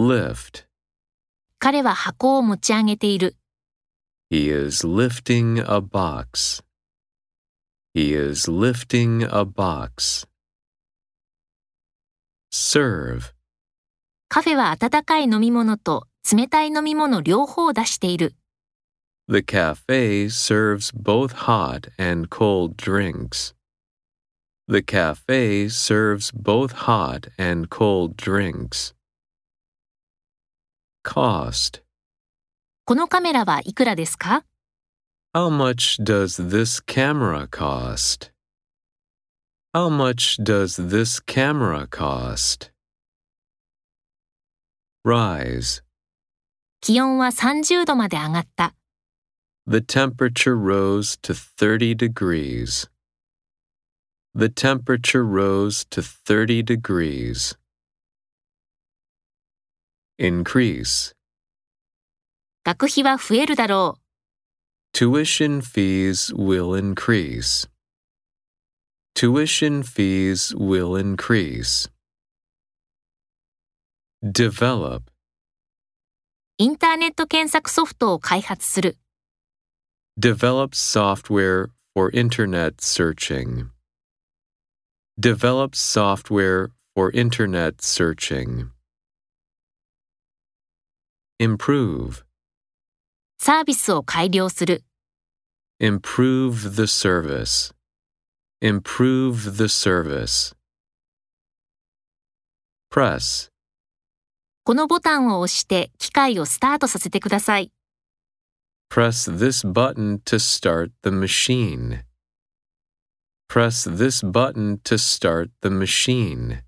lift. 彼は箱を持ち上げている。He is lifting a box. He is lifting a box. Serve. カフェは温かい飲み物と冷たい飲み物両方を出している。The cafe serves both hot and cold drinks. The cafe serves both hot and cold drinks. Cost. このカメラはいくらですか How much does this camera cost? How much does this camera cost? Rise. 気温は30度まで上がった。The temperature rose to 30 degrees. The temperature rose to 30 degrees. Increase. 学費は増えるだろう。 Tuition fees will increase. Tuition fees will increase. Develop. インターネット検索ソフトを開発する。 Develop software for Internet searching. Develop software for Internet searching. Improve. サービスを改良する。Improve the service. Improve the service. Press. このボタンを押して機械をスタートさせてください。Press this button to start the machine. Press this button to start the machine.